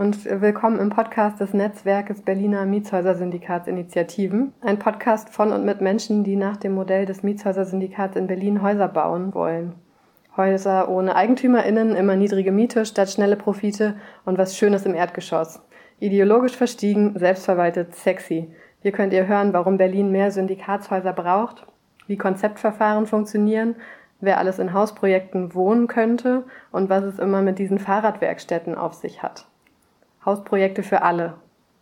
und willkommen im Podcast des Netzwerkes Berliner Mietshäuser-Syndikatsinitiativen. Ein Podcast von und mit Menschen, die nach dem Modell des Mietshäuser-Syndikats in Berlin Häuser bauen wollen. Häuser ohne EigentümerInnen, immer niedrige Miete statt schnelle Profite und was Schönes im Erdgeschoss. Ideologisch verstiegen, selbstverwaltet, sexy. Hier könnt ihr hören, warum Berlin mehr Syndikatshäuser braucht, wie Konzeptverfahren funktionieren, wer alles in Hausprojekten wohnen könnte und was es immer mit diesen Fahrradwerkstätten auf sich hat. Hausprojekte für alle.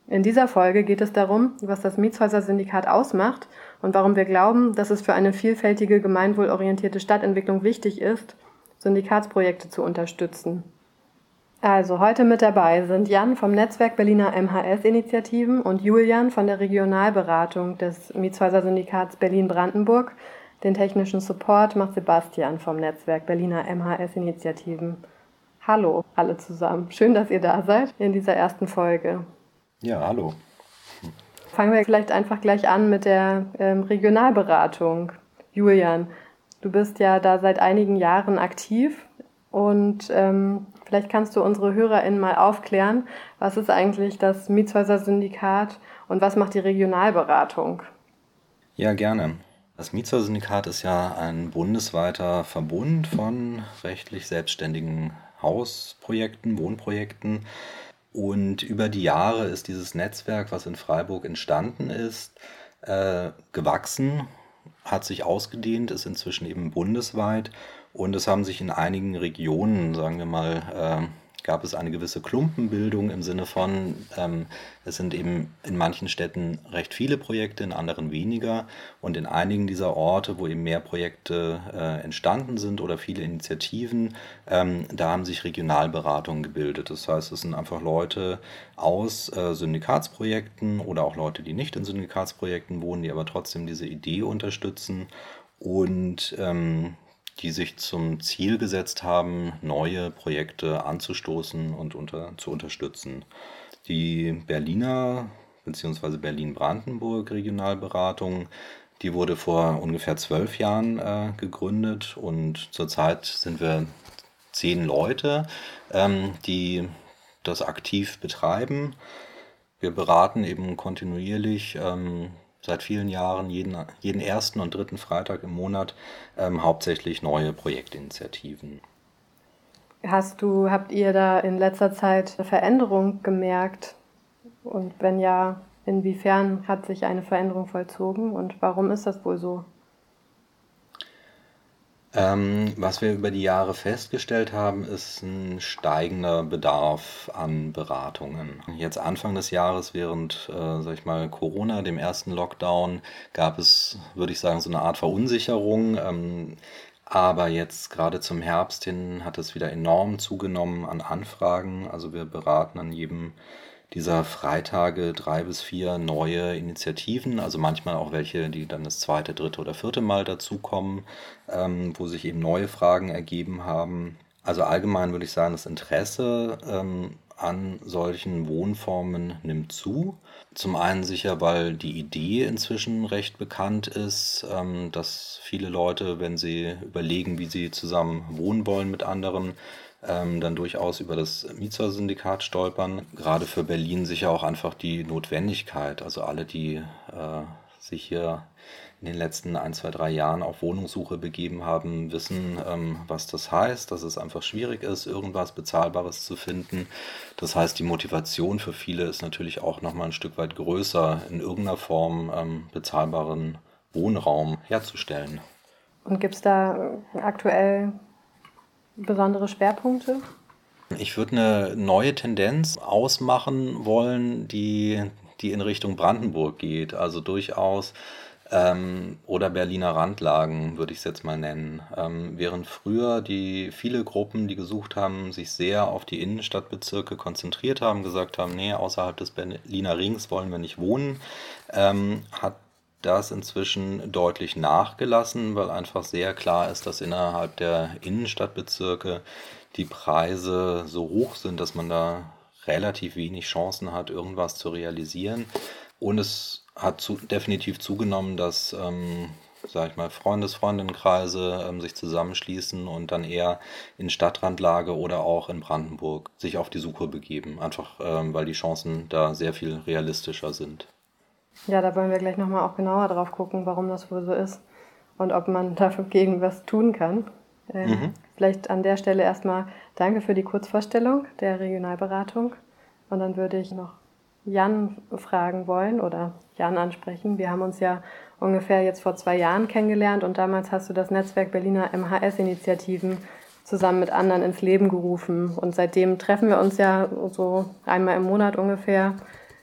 In dieser Folge geht es darum, was das Mietshäuser-Syndikat ausmacht und warum wir glauben, dass es für eine vielfältige gemeinwohlorientierte Stadtentwicklung wichtig ist, Syndikatsprojekte zu unterstützen. Also heute mit dabei sind Jan vom Netzwerk Berliner MHS-Initiativen und Julian von der Regionalberatung des Mietshäuser-Syndikats Berlin-Brandenburg. Den technischen Support macht Sebastian vom Netzwerk Berliner MHS-Initiativen. Hallo alle zusammen. Schön, dass ihr da seid in dieser ersten Folge. Ja, hallo. Fangen wir vielleicht einfach gleich an mit der ähm, Regionalberatung. Julian, du bist ja da seit einigen Jahren aktiv und ähm, vielleicht kannst du unsere HörerInnen mal aufklären, was ist eigentlich das Mietshäuser-Syndikat und was macht die Regionalberatung? Ja, gerne. Das Mietshäuser-Syndikat ist ja ein bundesweiter Verbund von rechtlich selbstständigen Hausprojekten, Wohnprojekten. Und über die Jahre ist dieses Netzwerk, was in Freiburg entstanden ist, äh, gewachsen, hat sich ausgedehnt, ist inzwischen eben bundesweit und es haben sich in einigen Regionen, sagen wir mal, äh, gab es eine gewisse Klumpenbildung im Sinne von, ähm, es sind eben in manchen Städten recht viele Projekte, in anderen weniger. Und in einigen dieser Orte, wo eben mehr Projekte äh, entstanden sind oder viele Initiativen, ähm, da haben sich Regionalberatungen gebildet. Das heißt, es sind einfach Leute aus äh, Syndikatsprojekten oder auch Leute, die nicht in Syndikatsprojekten wohnen, die aber trotzdem diese Idee unterstützen. Und ähm, die sich zum Ziel gesetzt haben, neue Projekte anzustoßen und unter, zu unterstützen. Die Berliner bzw. Berlin-Brandenburg Regionalberatung, die wurde vor ungefähr zwölf Jahren äh, gegründet und zurzeit sind wir zehn Leute, ähm, die das aktiv betreiben. Wir beraten eben kontinuierlich ähm, seit vielen Jahren jeden, jeden ersten und dritten Freitag im Monat ähm, hauptsächlich neue Projektinitiativen. Hast du, habt ihr da in letzter Zeit eine Veränderung gemerkt? Und wenn ja, inwiefern hat sich eine Veränderung vollzogen und warum ist das wohl so? Ähm, was wir über die Jahre festgestellt haben, ist ein steigender Bedarf an Beratungen. Jetzt Anfang des Jahres, während, äh, sag ich mal, Corona, dem ersten Lockdown, gab es, würde ich sagen, so eine Art Verunsicherung. Ähm, aber jetzt gerade zum Herbst hin hat es wieder enorm zugenommen an Anfragen. Also wir beraten an jedem dieser Freitage drei bis vier neue Initiativen, also manchmal auch welche, die dann das zweite, dritte oder vierte Mal dazukommen, ähm, wo sich eben neue Fragen ergeben haben. Also allgemein würde ich sagen, das Interesse ähm, an solchen Wohnformen nimmt zu. Zum einen sicher, weil die Idee inzwischen recht bekannt ist, ähm, dass viele Leute, wenn sie überlegen, wie sie zusammen wohnen wollen mit anderen, ähm, dann durchaus über das Mietshäuser-Syndikat stolpern. Gerade für Berlin sicher auch einfach die Notwendigkeit. Also alle, die äh, sich hier in den letzten ein, zwei, drei Jahren auf Wohnungssuche begeben haben, wissen, ähm, was das heißt, dass es einfach schwierig ist, irgendwas Bezahlbares zu finden. Das heißt, die Motivation für viele ist natürlich auch nochmal ein Stück weit größer, in irgendeiner Form ähm, bezahlbaren Wohnraum herzustellen. Und gibt es da aktuell besondere Schwerpunkte? Ich würde eine neue Tendenz ausmachen wollen, die, die in Richtung Brandenburg geht. Also durchaus ähm, oder Berliner Randlagen würde ich es jetzt mal nennen. Ähm, während früher die viele Gruppen, die gesucht haben, sich sehr auf die Innenstadtbezirke konzentriert haben, gesagt haben, nee, außerhalb des Berliner Rings wollen wir nicht wohnen, ähm, hat das inzwischen deutlich nachgelassen, weil einfach sehr klar ist, dass innerhalb der Innenstadtbezirke die Preise so hoch sind, dass man da relativ wenig Chancen hat, irgendwas zu realisieren. Und es hat zu, definitiv zugenommen, dass ähm, sag ich mal, Freundes-, Freundinnenkreise ähm, sich zusammenschließen und dann eher in Stadtrandlage oder auch in Brandenburg sich auf die Suche begeben. Einfach ähm, weil die Chancen da sehr viel realistischer sind. Ja, da wollen wir gleich nochmal auch genauer drauf gucken, warum das wohl so ist und ob man dagegen was tun kann. Ähm, mhm. Vielleicht an der Stelle erstmal danke für die Kurzvorstellung der Regionalberatung. Und dann würde ich noch Jan fragen wollen oder Jan ansprechen. Wir haben uns ja ungefähr jetzt vor zwei Jahren kennengelernt und damals hast du das Netzwerk Berliner MHS-Initiativen zusammen mit anderen ins Leben gerufen. Und seitdem treffen wir uns ja so einmal im Monat ungefähr.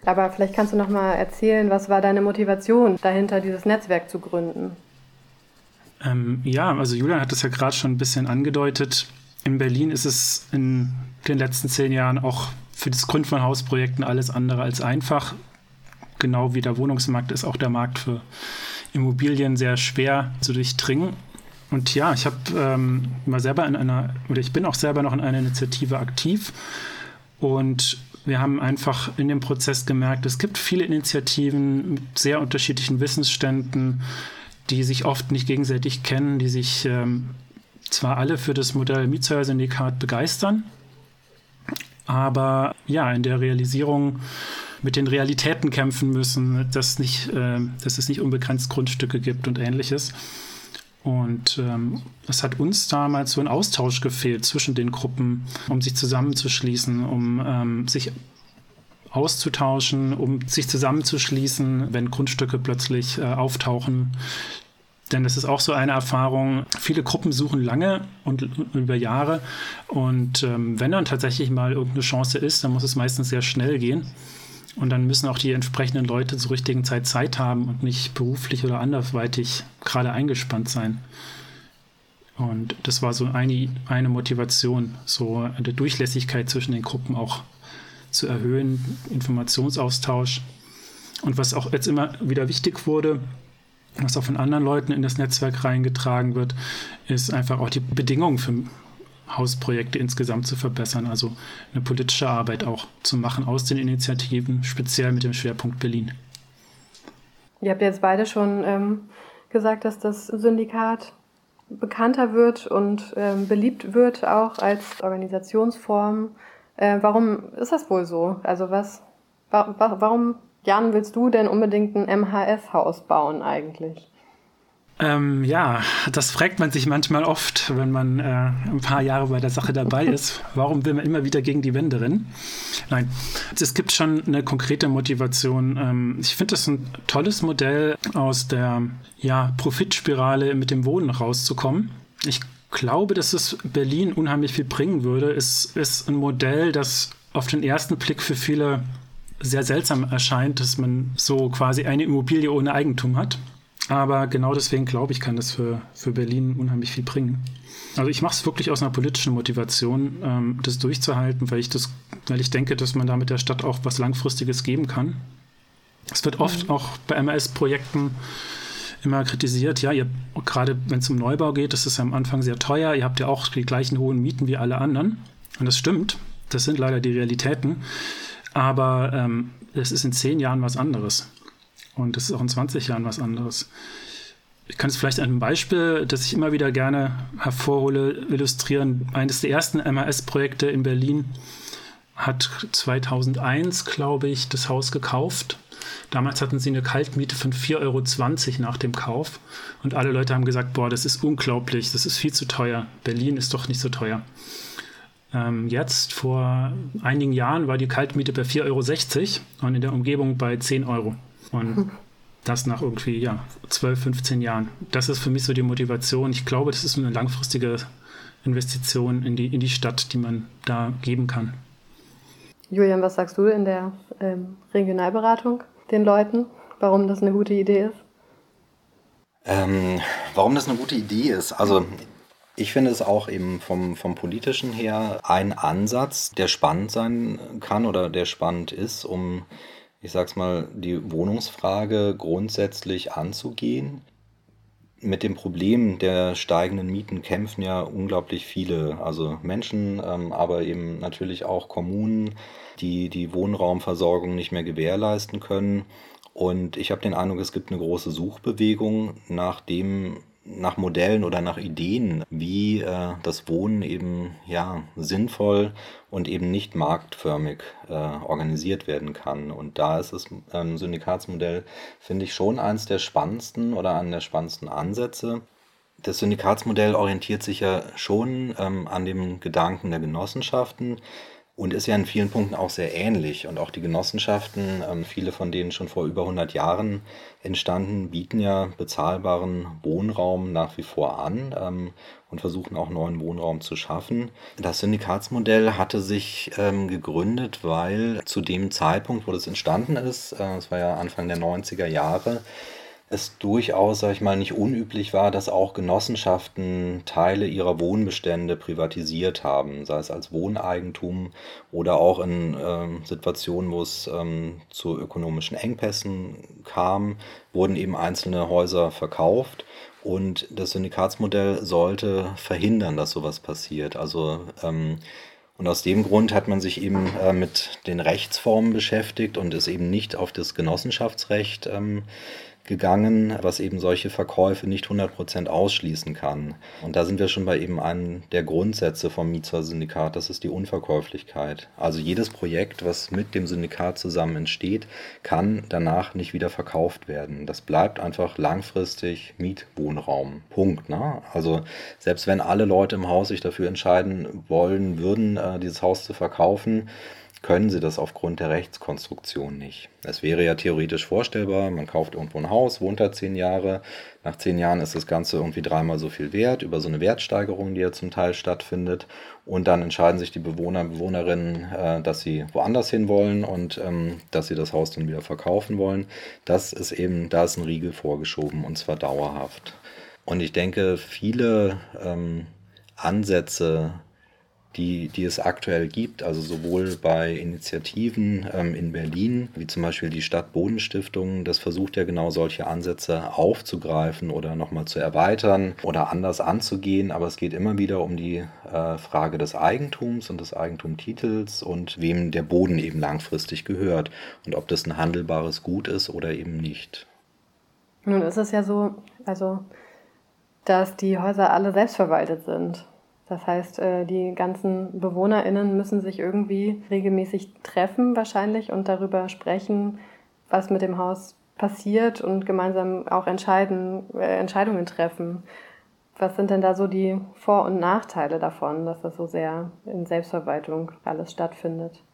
Aber vielleicht kannst du noch mal erzählen, was war deine Motivation dahinter, dieses Netzwerk zu gründen? Ähm, ja, also Julian hat das ja gerade schon ein bisschen angedeutet. In Berlin ist es in den letzten zehn Jahren auch für das Gründen von Hausprojekten alles andere als einfach. Genau wie der Wohnungsmarkt ist auch der Markt für Immobilien sehr schwer zu durchdringen. Und ja, ich habe ähm, mal selber in einer, oder ich bin auch selber noch in einer Initiative aktiv. Und wir haben einfach in dem Prozess gemerkt, es gibt viele Initiativen mit sehr unterschiedlichen Wissensständen, die sich oft nicht gegenseitig kennen, die sich ähm, zwar alle für das Modell Mietsheuer-Syndikat begeistern, aber ja, in der Realisierung mit den Realitäten kämpfen müssen, dass, nicht, äh, dass es nicht unbegrenzt Grundstücke gibt und ähnliches. Und ähm, es hat uns damals so ein Austausch gefehlt zwischen den Gruppen, um sich zusammenzuschließen, um ähm, sich auszutauschen, um sich zusammenzuschließen, wenn Grundstücke plötzlich äh, auftauchen. Denn das ist auch so eine Erfahrung. Viele Gruppen suchen lange und über Jahre. Und ähm, wenn dann tatsächlich mal irgendeine Chance ist, dann muss es meistens sehr schnell gehen. Und dann müssen auch die entsprechenden Leute zur richtigen Zeit Zeit haben und nicht beruflich oder andersweitig gerade eingespannt sein. Und das war so eine, eine Motivation, so eine Durchlässigkeit zwischen den Gruppen auch zu erhöhen, Informationsaustausch. Und was auch jetzt immer wieder wichtig wurde, was auch von anderen Leuten in das Netzwerk reingetragen wird, ist einfach auch die Bedingungen für Hausprojekte insgesamt zu verbessern, also eine politische Arbeit auch zu machen aus den Initiativen, speziell mit dem Schwerpunkt Berlin. Ihr habt jetzt beide schon ähm, gesagt, dass das Syndikat bekannter wird und ähm, beliebt wird auch als Organisationsform. Äh, warum ist das wohl so? Also was, wa warum, Jan, willst du denn unbedingt ein MHS-Haus bauen eigentlich? Ähm, ja, das fragt man sich manchmal oft, wenn man äh, ein paar Jahre bei der Sache dabei ist. Warum will man immer wieder gegen die Wände rennen? Nein, es gibt schon eine konkrete Motivation. Ähm, ich finde das ein tolles Modell, aus der ja, Profitspirale mit dem Wohnen rauszukommen. Ich glaube, dass es Berlin unheimlich viel bringen würde. Es ist ein Modell, das auf den ersten Blick für viele sehr seltsam erscheint, dass man so quasi eine Immobilie ohne Eigentum hat. Aber genau deswegen glaube ich, kann das für, für Berlin unheimlich viel bringen. Also ich mache es wirklich aus einer politischen Motivation, ähm, das durchzuhalten, weil ich das, weil ich denke, dass man damit der Stadt auch was Langfristiges geben kann. Es wird oft mhm. auch bei MLS-Projekten immer kritisiert, ja, ihr, gerade wenn es um Neubau geht, das ist am Anfang sehr teuer, ihr habt ja auch die gleichen hohen Mieten wie alle anderen. Und das stimmt, das sind leider die Realitäten. Aber ähm, es ist in zehn Jahren was anderes. Und das ist auch in 20 Jahren was anderes. Ich kann es vielleicht einem Beispiel, das ich immer wieder gerne hervorhole, illustrieren. Eines der ersten MAS-Projekte in Berlin hat 2001, glaube ich, das Haus gekauft Damals hatten sie eine Kaltmiete von 4,20 Euro nach dem Kauf. Und alle Leute haben gesagt, boah, das ist unglaublich, das ist viel zu teuer. Berlin ist doch nicht so teuer. Ähm, jetzt, vor einigen Jahren, war die Kaltmiete bei 4,60 Euro und in der Umgebung bei 10 Euro. Und das nach irgendwie ja, 12, 15 Jahren. Das ist für mich so die Motivation. Ich glaube, das ist eine langfristige Investition in die, in die Stadt, die man da geben kann. Julian, was sagst du in der ähm, Regionalberatung? den Leuten, warum das eine gute Idee ist? Ähm, warum das eine gute Idee ist? Also ich finde es auch eben vom, vom politischen her ein Ansatz, der spannend sein kann oder der spannend ist, um, ich sag's mal, die Wohnungsfrage grundsätzlich anzugehen. Mit dem Problem der steigenden Mieten kämpfen ja unglaublich viele, also Menschen, ähm, aber eben natürlich auch Kommunen, die die Wohnraumversorgung nicht mehr gewährleisten können. Und ich habe den Eindruck, es gibt eine große Suchbewegung nach dem, nach Modellen oder nach Ideen, wie äh, das Wohnen eben ja sinnvoll und eben nicht marktförmig äh, organisiert werden kann. Und da ist das ähm, Syndikatsmodell, finde ich, schon eines der spannendsten oder einen der spannendsten Ansätze. Das Syndikatsmodell orientiert sich ja schon ähm, an dem Gedanken der Genossenschaften und ist ja in vielen Punkten auch sehr ähnlich. Und auch die Genossenschaften, ähm, viele von denen schon vor über 100 Jahren entstanden, bieten ja bezahlbaren Wohnraum nach wie vor an ähm, und versuchen auch neuen Wohnraum zu schaffen. Das Syndikatsmodell hatte sich ähm, gegründet, weil zu dem Zeitpunkt, wo das entstanden ist, äh, es war ja Anfang der 90er Jahre, es durchaus, sag ich mal, nicht unüblich war, dass auch Genossenschaften Teile ihrer Wohnbestände privatisiert haben, sei es als Wohneigentum oder auch in ähm, Situationen, wo es ähm, zu ökonomischen Engpässen kam, wurden eben einzelne Häuser verkauft. Und das Syndikatsmodell sollte verhindern, dass sowas passiert. Also ähm, und aus dem Grund hat man sich eben äh, mit den Rechtsformen beschäftigt und ist eben nicht auf das Genossenschaftsrecht ähm, gegangen, was eben solche Verkäufe nicht 100% ausschließen kann. Und da sind wir schon bei eben einem der Grundsätze vom Mietshäuser-Syndikat, das ist die Unverkäuflichkeit. Also jedes Projekt, was mit dem Syndikat zusammen entsteht, kann danach nicht wieder verkauft werden. Das bleibt einfach langfristig Mietwohnraum. Punkt. Ne? Also selbst wenn alle Leute im Haus sich dafür entscheiden wollen würden, äh, dieses Haus zu verkaufen, können sie das aufgrund der Rechtskonstruktion nicht. Es wäre ja theoretisch vorstellbar, man kauft irgendwo ein Haus, wohnt da zehn Jahre, nach zehn Jahren ist das Ganze irgendwie dreimal so viel wert, über so eine Wertsteigerung, die ja zum Teil stattfindet. Und dann entscheiden sich die Bewohner, Bewohnerinnen, äh, dass sie woanders hin wollen und ähm, dass sie das Haus dann wieder verkaufen wollen. Das ist eben, da ist ein Riegel vorgeschoben und zwar dauerhaft. Und ich denke, viele ähm, Ansätze, die, die es aktuell gibt, also sowohl bei Initiativen ähm, in Berlin, wie zum Beispiel die Stadt Bodenstiftung, das versucht ja genau solche Ansätze aufzugreifen oder nochmal zu erweitern oder anders anzugehen, aber es geht immer wieder um die äh, Frage des Eigentums und des Eigentumtitels und wem der Boden eben langfristig gehört und ob das ein handelbares Gut ist oder eben nicht. Nun ist es ja so, also dass die Häuser alle selbstverwaltet sind. Das heißt, äh, die ganzen BewohnerInnen müssen sich irgendwie regelmäßig treffen, wahrscheinlich, und darüber sprechen, was mit dem Haus passiert und gemeinsam auch entscheiden, äh, Entscheidungen treffen. Was sind denn da so die Vor- und Nachteile davon, dass das so sehr in Selbstverwaltung alles stattfindet?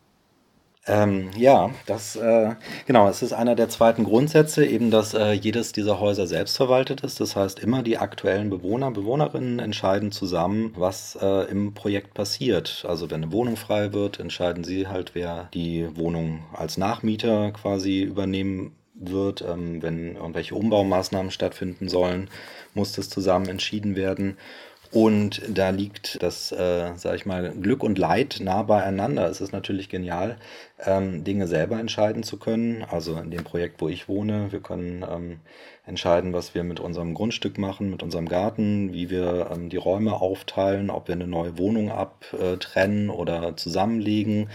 Ähm, ja, das äh, genau, es ist einer der zweiten Grundsätze, eben, dass äh, jedes dieser Häuser selbstverwaltet ist. Das heißt, immer die aktuellen Bewohner, Bewohnerinnen entscheiden zusammen, was äh, im Projekt passiert. Also wenn eine Wohnung frei wird, entscheiden sie halt, wer die Wohnung als Nachmieter quasi übernehmen wird. Ähm, wenn irgendwelche Umbaumaßnahmen stattfinden sollen, muss das zusammen entschieden werden. Und da liegt das, äh, sag ich mal, Glück und Leid nah beieinander. Es ist natürlich genial, ähm, Dinge selber entscheiden zu können. Also in dem Projekt, wo ich wohne, wir können ähm, entscheiden, was wir mit unserem Grundstück machen, mit unserem Garten, wie wir ähm, die Räume aufteilen, ob wir eine neue Wohnung abtrennen oder zusammenlegen.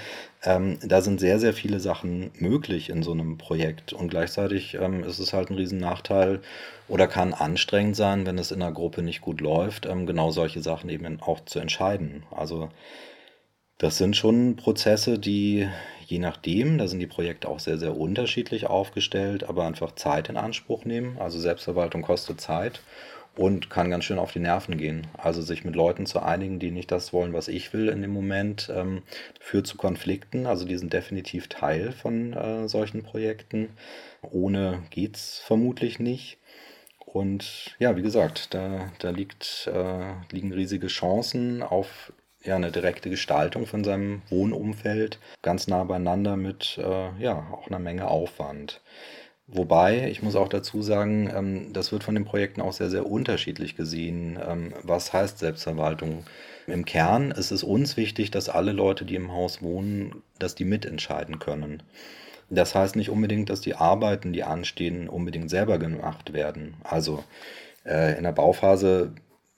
Ähm, da sind sehr, sehr viele Sachen möglich in so einem Projekt. Und gleichzeitig ähm, ist es halt ein Riesennachteil oder kann anstrengend sein, wenn es in einer Gruppe nicht gut läuft, ähm, genau solche Sachen eben auch zu entscheiden. Also das sind schon Prozesse, die je nachdem, da sind die Projekte auch sehr, sehr unterschiedlich aufgestellt, aber einfach Zeit in Anspruch nehmen. Also Selbstverwaltung kostet Zeit und kann ganz schön auf die Nerven gehen. Also sich mit Leuten zu einigen, die nicht das wollen, was ich will in dem Moment, ähm, führt zu Konflikten. Also die sind definitiv Teil von äh, solchen Projekten. Ohne geht es vermutlich nicht. Und ja, wie gesagt, da, da liegt, äh, liegen riesige Chancen auf ja, eine direkte Gestaltung von seinem Wohnumfeld, ganz nah beieinander mit äh, ja, auch einer Menge Aufwand. Wobei, ich muss auch dazu sagen, ähm, das wird von den Projekten auch sehr, sehr unterschiedlich gesehen. Ähm, was heißt Selbstverwaltung? Im Kern ist es uns wichtig, dass alle Leute, die im Haus wohnen, dass die mitentscheiden können. Das heißt nicht unbedingt, dass die Arbeiten, die anstehen, unbedingt selber gemacht werden. Also äh, in der Bauphase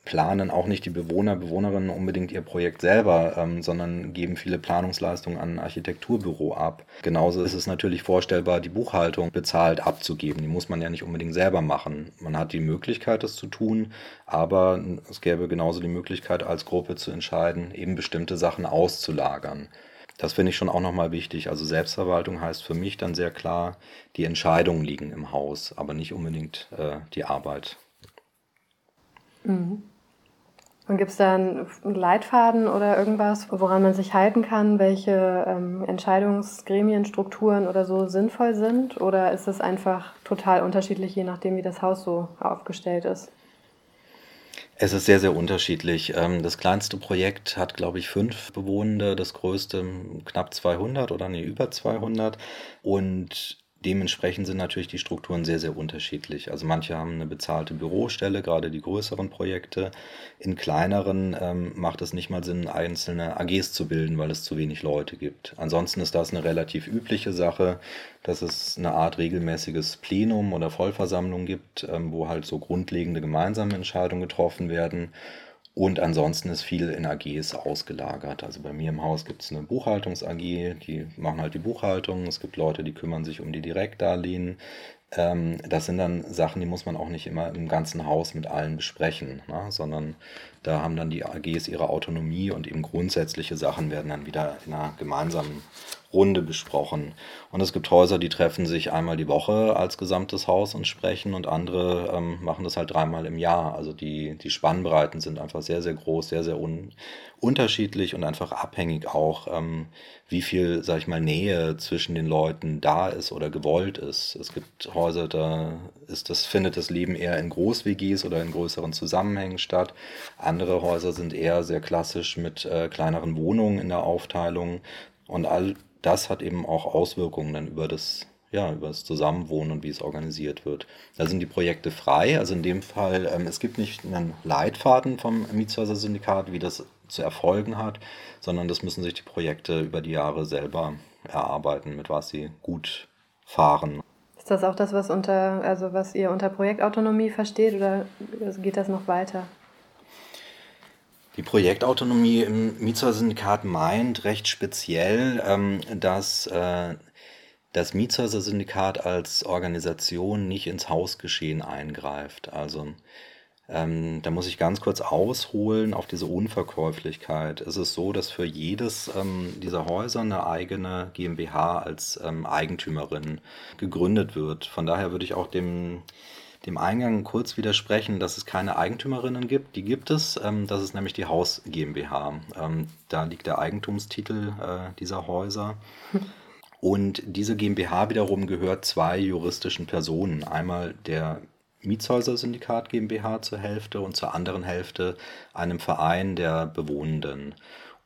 planen auch nicht die Bewohner, Bewohnerinnen unbedingt ihr Projekt selber, ähm, sondern geben viele Planungsleistungen an ein Architekturbüro ab. Genauso ist es natürlich vorstellbar, die Buchhaltung bezahlt abzugeben. Die muss man ja nicht unbedingt selber machen. Man hat die Möglichkeit, das zu tun, aber es gäbe genauso die Möglichkeit, als Gruppe zu entscheiden, eben bestimmte Sachen auszulagern. Das finde ich schon auch nochmal wichtig. Also Selbstverwaltung heißt für mich dann sehr klar, die Entscheidungen liegen im Haus, aber nicht unbedingt äh, die Arbeit. Mhm. Und gibt es da einen Leitfaden oder irgendwas, woran man sich halten kann, welche ähm, Entscheidungsgremien, Strukturen oder so sinnvoll sind? Oder ist es einfach total unterschiedlich, je nachdem, wie das Haus so aufgestellt ist? Es ist sehr, sehr unterschiedlich. Ähm, das kleinste Projekt hat, glaube ich, fünf Bewohner, das größte knapp 200 oder nee, über 200. Und Dementsprechend sind natürlich die Strukturen sehr, sehr unterschiedlich. Also manche haben eine bezahlte Bürostelle, gerade die größeren Projekte. In kleineren ähm, macht es nicht mal Sinn, einzelne AGs zu bilden, weil es zu wenig Leute gibt. Ansonsten ist das eine relativ übliche Sache, dass es eine Art regelmäßiges Plenum oder Vollversammlung gibt, ähm, wo halt so grundlegende gemeinsame Entscheidungen getroffen werden. Und ansonsten ist viel in AGs ausgelagert. Also bei mir im Haus gibt es eine Buchhaltungs-AG, die machen halt die Buchhaltung. Es gibt Leute, die kümmern sich um die Direktdarlehen. Ähm, das sind dann Sachen, die muss man auch nicht immer im ganzen Haus mit allen besprechen, ne? sondern da haben dann die AGs ihre Autonomie und eben grundsätzliche Sachen werden dann wieder in einer gemeinsamen Runde besprochen. Und es gibt Häuser, die treffen sich einmal die Woche als gesamtes Haus und sprechen und andere ähm, machen das halt dreimal im Jahr. Also die, die Spannbreiten sind einfach sehr, sehr groß, sehr, sehr un unterschiedlich und einfach abhängig auch, ähm, wie viel, sag ich mal, Nähe zwischen den Leuten da ist oder gewollt ist. Es gibt Häuser, da ist das, findet das Leben eher in Groß-WGs oder in größeren Zusammenhängen statt. Andere Häuser sind eher sehr klassisch mit äh, kleineren Wohnungen in der Aufteilung. Und all das hat eben auch Auswirkungen dann über das, ja, über das Zusammenwohnen und wie es organisiert wird. Da sind die Projekte frei. Also in dem Fall, ähm, es gibt nicht einen Leitfaden vom Mietshäuser-Syndikat, wie das zu erfolgen hat, sondern das müssen sich die Projekte über die Jahre selber erarbeiten, mit was sie gut fahren. Ist das auch das, was unter, also was ihr unter Projektautonomie versteht oder geht das noch weiter? Die Projektautonomie im Mietshäuser-Syndikat meint recht speziell, ähm, dass äh, das Mietshäuser-Syndikat als Organisation nicht ins Hausgeschehen eingreift. Also ähm, da muss ich ganz kurz ausholen auf diese Unverkäuflichkeit. Es ist so, dass für jedes ähm, dieser Häuser eine eigene GmbH als ähm, Eigentümerin gegründet wird. Von daher würde ich auch dem dem Eingang kurz widersprechen, dass es keine Eigentümerinnen gibt. Die gibt es. Ähm, das ist nämlich die Haus GmbH. Ähm, da liegt der Eigentumstitel äh, dieser Häuser. Und diese GmbH wiederum gehört zwei juristischen Personen. Einmal der Mietshäuser-Syndikat GmbH zur Hälfte und zur anderen Hälfte einem Verein der Bewohnenden.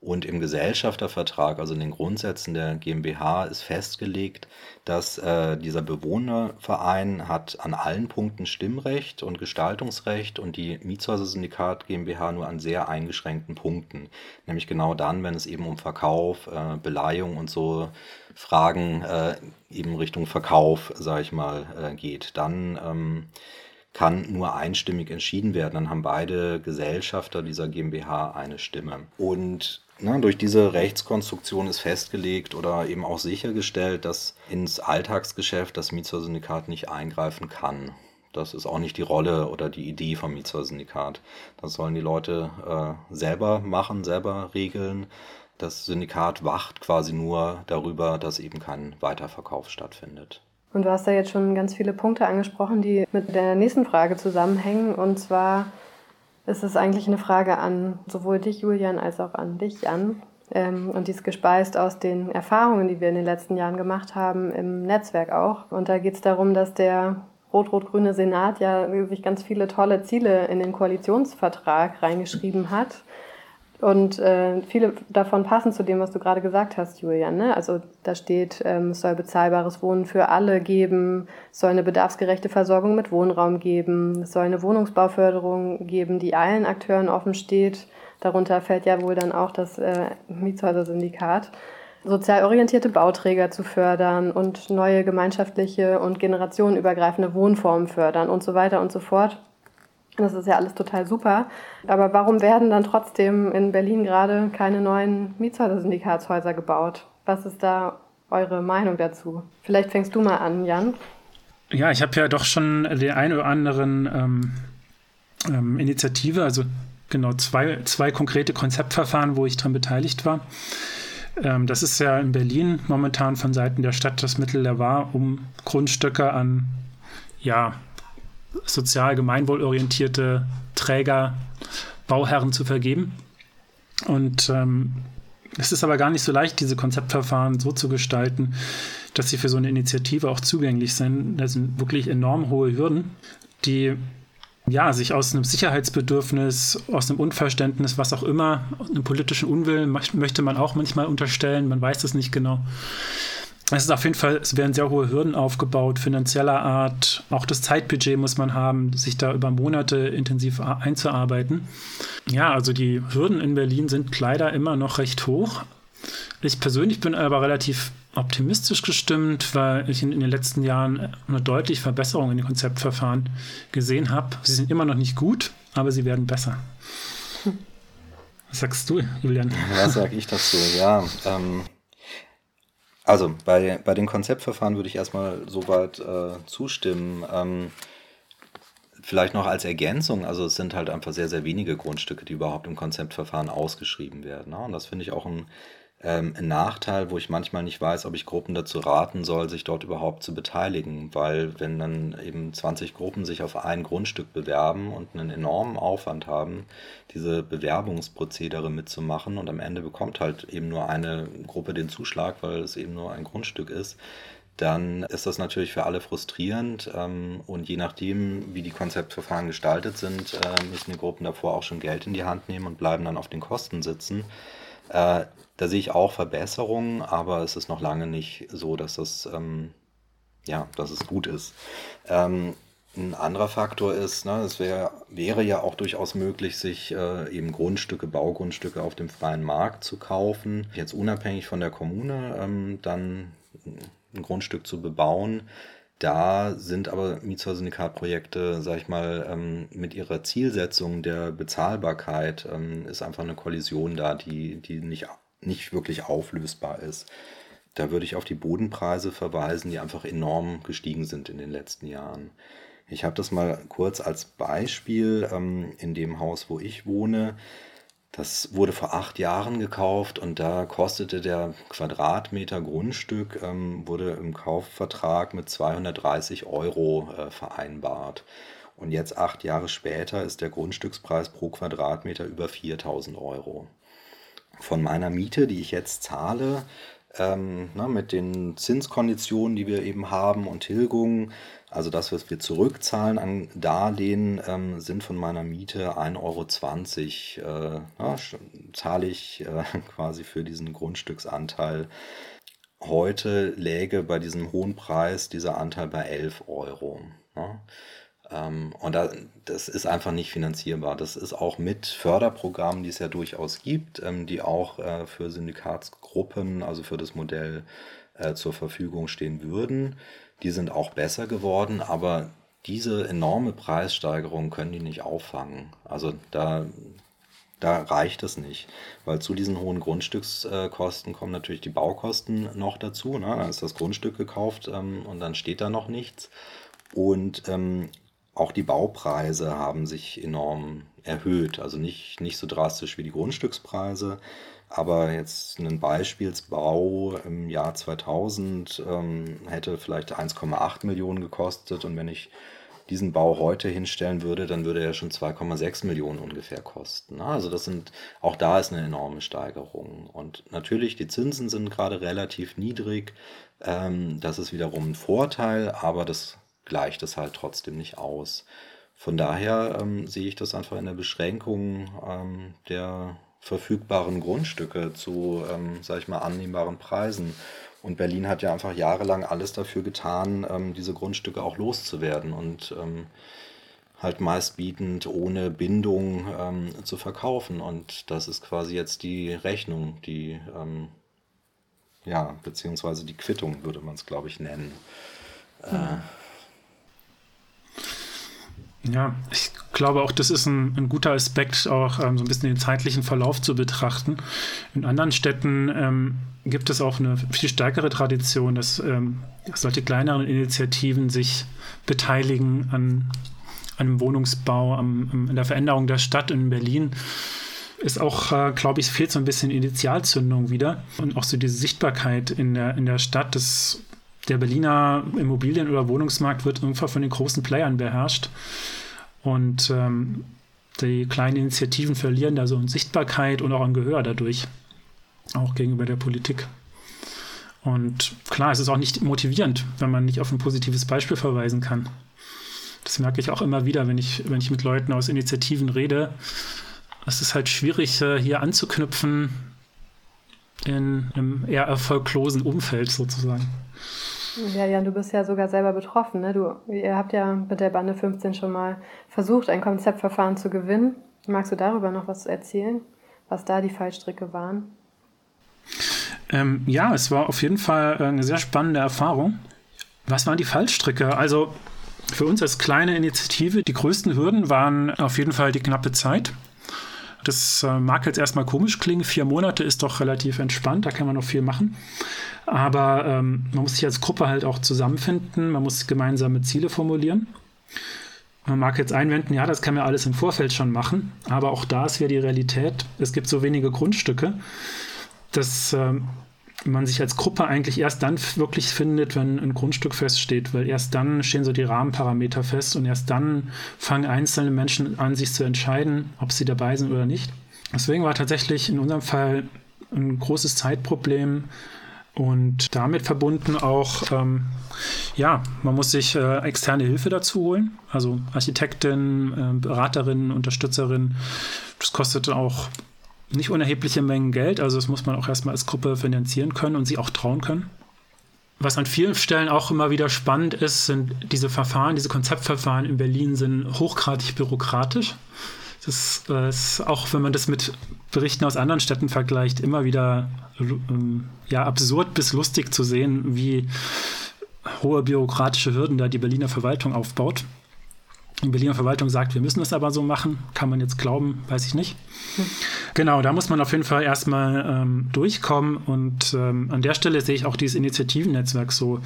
Und im Gesellschaftervertrag, also in den Grundsätzen der GmbH, ist festgelegt, dass äh, dieser Bewohnerverein hat an allen Punkten Stimmrecht und Gestaltungsrecht und die Mietshäuser-Syndikat GmbH nur an sehr eingeschränkten Punkten. Nämlich genau dann, wenn es eben um Verkauf, äh, Beleihung und so Fragen äh, eben Richtung Verkauf, sage ich mal, äh, geht. Dann ähm, kann nur einstimmig entschieden werden. Dann haben beide Gesellschafter dieser GmbH eine Stimme. Und na, durch diese Rechtskonstruktion ist festgelegt oder eben auch sichergestellt, dass ins Alltagsgeschäft das Mietshäuser-Syndikat nicht eingreifen kann. Das ist auch nicht die Rolle oder die Idee vom Mietshäuser-Syndikat. Das sollen die Leute äh, selber machen, selber regeln. Das Syndikat wacht quasi nur darüber, dass eben kein Weiterverkauf stattfindet. Und du hast da jetzt schon ganz viele Punkte angesprochen, die mit der nächsten Frage zusammenhängen. Und zwar ist es eigentlich eine Frage an sowohl dich, Julian, als auch an dich, Jan. Ähm, und die ist gespeist aus den Erfahrungen, die wir in den letzten Jahren gemacht haben, im Netzwerk auch. Und da geht es darum, dass der rot-rot-grüne Senat ja sich ganz viele tolle Ziele in den Koalitionsvertrag reingeschrieben hat und äh, viele davon passen zu dem, was du gerade gesagt hast, Julian. Ne? Also da steht, ähm, es soll bezahlbares Wohnen für alle geben, es soll eine bedarfsgerechte Versorgung mit Wohnraum geben, es soll eine Wohnungsbauförderung geben, die allen Akteuren offen steht. Darunter fällt ja wohl dann auch das äh, Mietshäuser-Syndikat. Sozial orientierte Bauträger zu fördern und neue gemeinschaftliche und generationenübergreifende Wohnformen fördern und so weiter und so fort. Das ist ja alles total super. Aber warum werden dann trotzdem in Berlin gerade keine neuen Mietshäuser-Syndikatshäuser gebaut? Was ist da eure Meinung dazu? Vielleicht fängst du mal an, Jan. Ja, ich habe ja doch schon den einen oder anderen ähm, ähm, Initiative, also genau zwei, zwei konkrete Konzeptverfahren, wo ich daran beteiligt war. Ähm, das ist ja in Berlin momentan von Seiten der Stadt das Mittel der Wahl, um Grundstücke an ja, sozial gemeinwohlorientierte Träger, Bauherren zu vergeben. Und ähm, es ist aber gar nicht so leicht, diese Konzeptverfahren so zu gestalten, dass sie für so eine Initiative auch zugänglich sind. Das sind wirklich enorm hohe Hürden, die ja, sich aus einem Sicherheitsbedürfnis, aus einem Unverständnis, was auch immer, einem politischen Unwillen möchte man auch manchmal unterstellen, man weiß es nicht genau. Es ist auf jeden Fall, es werden sehr hohe Hürden aufgebaut, finanzieller Art. Auch das Zeitbudget muss man haben, sich da über Monate intensiv einzuarbeiten. Ja, also die Hürden in Berlin sind leider immer noch recht hoch. Ich persönlich bin aber relativ optimistisch gestimmt, weil ich in, in, den letzten Jahren eine deutliche Verbesserung in den Konzeptverfahren gesehen habe. Sie sind immer noch nicht gut, aber sie werden besser. Was sagst du, Julian? Was sage ich dazu? Ja, ähm, also bei, bei den Konzeptverfahren würde ich erstmal soweit äh, zustimmen. Ähm, vielleicht noch als Ergänzung, also es sind halt einfach sehr, sehr wenige Grundstücke, die überhaupt im Konzeptverfahren ausgeschrieben werden. Ne? Und das finde ich auch ein ähm, ein Nachteil, wo ich manchmal nicht weiß, ob ich Gruppen dazu raten soll, sich dort überhaupt zu beteiligen, weil wenn dann eben 20 Gruppen sich auf ein Grundstück bewerben und einen enormen Aufwand haben, diese Bewerbungsprozedere mitzumachen und am Ende bekommt halt eben nur eine Gruppe den Zuschlag, weil es eben nur ein Grundstück ist, dann ist das natürlich für alle frustrierend ähm, und je nachdem, wie die Konzeptverfahren gestaltet sind, äh, müssen die Gruppen davor auch schon Geld in die Hand nehmen und bleiben dann auf den Kosten sitzen. Äh, da sehe ich auch Verbesserungen, aber es ist noch lange nicht so, dass das, ähm, ja, dass es gut ist. Ähm, ein anderer Faktor ist, ne, es wär, wäre ja auch durchaus möglich, sich äh, eben Grundstücke, Baugrundstücke auf dem freien Markt zu kaufen, jetzt unabhängig von der Kommune ähm, dann ein Grundstück zu bebauen. Da sind aber Mietshäuser-Syndikat-Projekte, sag ich mal, ähm, mit ihrer Zielsetzung der Bezahlbarkeit ähm, ist einfach eine Kollision da, die, die nicht nicht wirklich auflösbar ist. Da würde ich auf die Bodenpreise verweisen, die einfach enorm gestiegen sind in den letzten Jahren. Ich habe das mal kurz als Beispiel ähm, in dem Haus, wo ich wohne. Das wurde vor acht Jahren gekauft und da kostete der Quadratmeter Grundstück, ähm, wurde im Kaufvertrag mit 230 Euro äh, vereinbart. Und jetzt acht Jahre später ist der Grundstückspreis pro Quadratmeter über 4000 Euro von meiner Miete, die ich jetzt zahle, ähm, na, mit den Zinskonditionen, die wir eben haben und Tilgungen, also das, was wir zurückzahlen an Darlehen, ähm, sind von meiner Miete 1,20 Euro. Äh, na, zahle ich äh, quasi für diesen Grundstücksanteil. Heute läge bei diesem hohen Preis dieser Anteil bei 11 Euro. Na. Ähm, und das ist einfach nicht finanzierbar. Das ist auch mit Förderprogrammen, die es ja durchaus gibt, ähm, die auch äh, für Syndikatsgruppen, also für das Modell äh, zur Verfügung stehen würden. Die sind auch besser geworden, aber diese enorme Preissteigerung können die nicht auffangen. Also da, da reicht es nicht, weil zu diesen hohen Grundstückskosten kommen natürlich die Baukosten noch dazu. Ne? Da ist das Grundstück gekauft ähm, und dann steht da noch nichts. Und ähm, auch die Baupreise haben sich enorm erhöht. Also nicht, nicht so drastisch wie die Grundstückspreise. Aber jetzt ein Beispielsbau im Jahr 2000 ähm, hätte vielleicht 1,8 Millionen gekostet. Und wenn ich diesen Bau heute hinstellen würde, dann würde er schon 2,6 Millionen ungefähr kosten. Also das sind, auch da ist eine enorme Steigerung. Und natürlich, die Zinsen sind gerade relativ niedrig. Ähm, das ist wiederum ein Vorteil, aber das gleicht es halt trotzdem nicht aus. Von daher ähm, sehe ich das einfach in der Beschränkung ähm, der verfügbaren Grundstücke zu, ähm, sag ich mal, annehmbaren Preisen. Und Berlin hat ja einfach jahrelang alles dafür getan, ähm, diese Grundstücke auch loszuwerden und ähm, halt meistbietend ohne Bindung ähm, zu verkaufen. Und das ist quasi jetzt die Rechnung, die, ähm, ja, beziehungsweise die Quittung würde man es, glaube ich, nennen. Äh, ja, ich glaube auch, das ist ein, ein guter Aspekt, auch ähm, so ein bisschen den zeitlichen Verlauf zu betrachten. In anderen Städten ähm, gibt es auch eine viel stärkere Tradition, dass ähm, solche kleineren Initiativen sich beteiligen an einem Wohnungsbau, am, in der Veränderung der Stadt in Berlin. Ist auch, äh, glaube ich, fehlt so ein bisschen Initialzündung wieder und auch so diese Sichtbarkeit in der, in der Stadt. Das, der Berliner Immobilien- oder Wohnungsmarkt wird irgendwann von den großen Playern beherrscht. Und ähm, die kleinen Initiativen verlieren da so an Sichtbarkeit und auch an Gehör dadurch, auch gegenüber der Politik. Und klar, es ist auch nicht motivierend, wenn man nicht auf ein positives Beispiel verweisen kann. Das merke ich auch immer wieder, wenn ich, wenn ich mit Leuten aus Initiativen rede. Es ist halt schwierig, äh, hier anzuknüpfen in einem eher erfolglosen Umfeld sozusagen. Ja, Jan, du bist ja sogar selber betroffen. Ne? Du, ihr habt ja mit der Bande 15 schon mal versucht, ein Konzeptverfahren zu gewinnen. Magst du darüber noch was erzählen, was da die Fallstricke waren? Ähm, ja, es war auf jeden Fall eine sehr spannende Erfahrung. Was waren die Fallstricke? Also für uns als kleine Initiative, die größten Hürden waren auf jeden Fall die knappe Zeit. Das äh, mag jetzt erstmal komisch klingen. Vier Monate ist doch relativ entspannt, da kann man noch viel machen. Aber ähm, man muss sich als Gruppe halt auch zusammenfinden, man muss gemeinsame Ziele formulieren. Man mag jetzt einwenden, ja, das kann man alles im Vorfeld schon machen, aber auch da ist wieder die Realität. Es gibt so wenige Grundstücke, dass ähm, man sich als Gruppe eigentlich erst dann wirklich findet, wenn ein Grundstück feststeht, weil erst dann stehen so die Rahmenparameter fest und erst dann fangen einzelne Menschen an, sich zu entscheiden, ob sie dabei sind oder nicht. Deswegen war tatsächlich in unserem Fall ein großes Zeitproblem und damit verbunden auch, ähm, ja, man muss sich äh, externe Hilfe dazu holen, also Architektin, äh, Beraterin, Unterstützerin. Das kostet auch nicht unerhebliche Mengen Geld. Also das muss man auch erstmal als Gruppe finanzieren können und sie auch trauen können. Was an vielen Stellen auch immer wieder spannend ist, sind diese Verfahren, diese Konzeptverfahren in Berlin sind hochgradig bürokratisch. Das äh, ist auch, wenn man das mit Berichten aus anderen Städten vergleicht, immer wieder ähm, ja, absurd bis lustig zu sehen, wie hohe bürokratische Hürden da die Berliner Verwaltung aufbaut. Die Berliner Verwaltung sagt, wir müssen es aber so machen. Kann man jetzt glauben, weiß ich nicht. Hm. Genau, da muss man auf jeden Fall erstmal ähm, durchkommen. Und ähm, an der Stelle sehe ich auch dieses Initiativennetzwerk so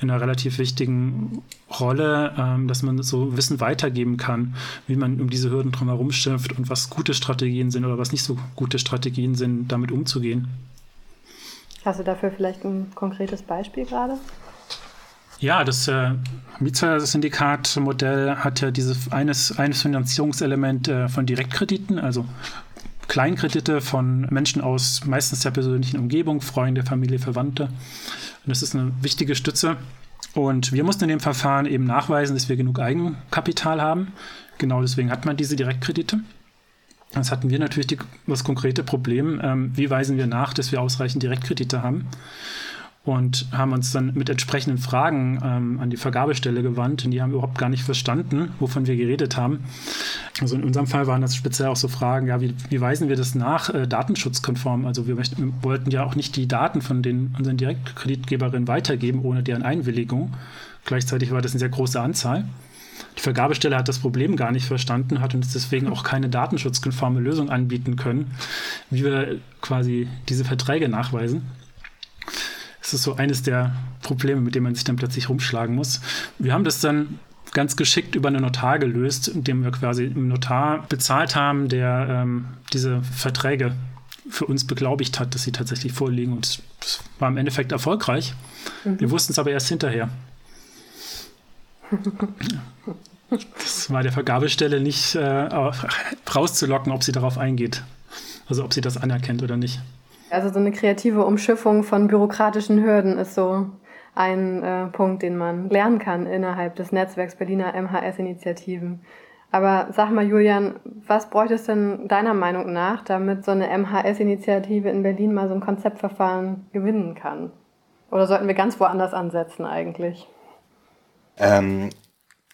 in einer relativ wichtigen Rolle, ähm, dass man so Wissen weitergeben kann, wie man um diese Hürden drumherum schimpft und was gute Strategien sind oder was nicht so gute Strategien sind, damit umzugehen. Hast du dafür vielleicht ein konkretes Beispiel gerade? Ja, das äh, Mietshäuser-Syndikat-Modell hat ja dieses eines, eines Finanzierungselement äh, von Direktkrediten, also Kleinkredite von Menschen aus meistens der persönlichen Umgebung, Freunde, Familie, Verwandte. Und das ist eine wichtige Stütze. Und wir mussten in dem Verfahren eben nachweisen, dass wir genug Eigenkapital haben. Genau deswegen hat man diese Direktkredite. Jetzt hatten wir natürlich die, das konkrete Problem, ähm, wie weisen wir nach, dass wir ausreichend Direktkredite haben und haben uns dann mit entsprechenden Fragen ähm, an die Vergabestelle gewandt und die haben überhaupt gar nicht verstanden, wovon wir geredet haben. Also in unserem Fall waren das speziell auch so Fragen, ja, wie, wie weisen wir das nach, äh, datenschutzkonform? Also wir, möchten, wir, wollten ja auch nicht die Daten von den unseren Direktkreditgeberinnen weitergeben, ohne deren Einwilligung. Gleichzeitig war das eine sehr große Anzahl. Die Vergabestelle hat das Problem gar nicht verstanden, hat uns deswegen auch keine datenschutzkonforme Lösung anbieten können, wie wir quasi diese Verträge nachweisen. Das ist so eines der Probleme, mit denen man sich dann plötzlich rumschlagen muss. Wir haben das dann ganz geschickt über einen Notar gelöst, indem wir quasi einen Notar bezahlt haben, der ähm, diese Verträge für uns beglaubigt hat, dass sie tatsächlich vorliegen. Und das war im Endeffekt erfolgreich. Mhm. Wir wussten es aber erst hinterher. Das war der Vergabestelle nicht äh, rauszulocken, ob sie darauf eingeht. Also ob sie das anerkennt oder nicht. Also so eine kreative Umschiffung von bürokratischen Hürden ist so ein äh, Punkt, den man lernen kann innerhalb des Netzwerks Berliner MHS-Initiativen. Aber sag mal, Julian, was bräuchte es denn deiner Meinung nach, damit so eine MHS-Initiative in Berlin mal so ein Konzeptverfahren gewinnen kann? Oder sollten wir ganz woanders ansetzen eigentlich? Ähm,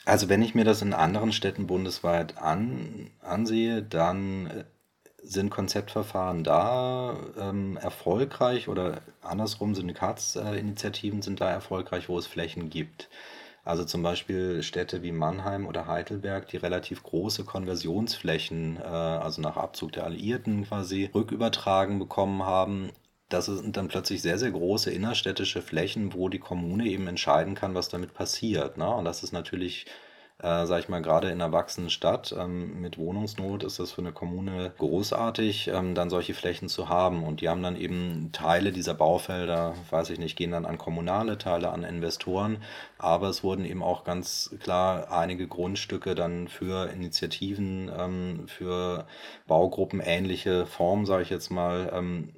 also wenn ich mir das in anderen Städten bundesweit an, ansehe, dann äh, sind Konzeptverfahren da ähm, erfolgreich oder andersrum, Syndikatsinitiativen sind da erfolgreich, wo es Flächen gibt. Also zum Beispiel Städte wie Mannheim oder Heidelberg, die relativ große Konversionsflächen, äh, also nach Abzug der Alliierten quasi, rückübertragen bekommen haben. Das sind dann plötzlich sehr, sehr große innerstädtische Flächen, wo die Kommune eben entscheiden kann, was damit passiert. Ne? Und das ist natürlich äh, sage ich mal, gerade in einer wachsenden Stadt ähm, mit Wohnungsnot ist das für eine Kommune großartig, ähm, dann solche Flächen zu haben. Und die haben dann eben Teile dieser Baufelder, weiß ich nicht, gehen dann an kommunale Teile, an Investoren. Aber es wurden eben auch ganz klar einige Grundstücke dann für Initiativen, ähm, für Baugruppen ähnliche Formen, sage ich jetzt mal, ähm,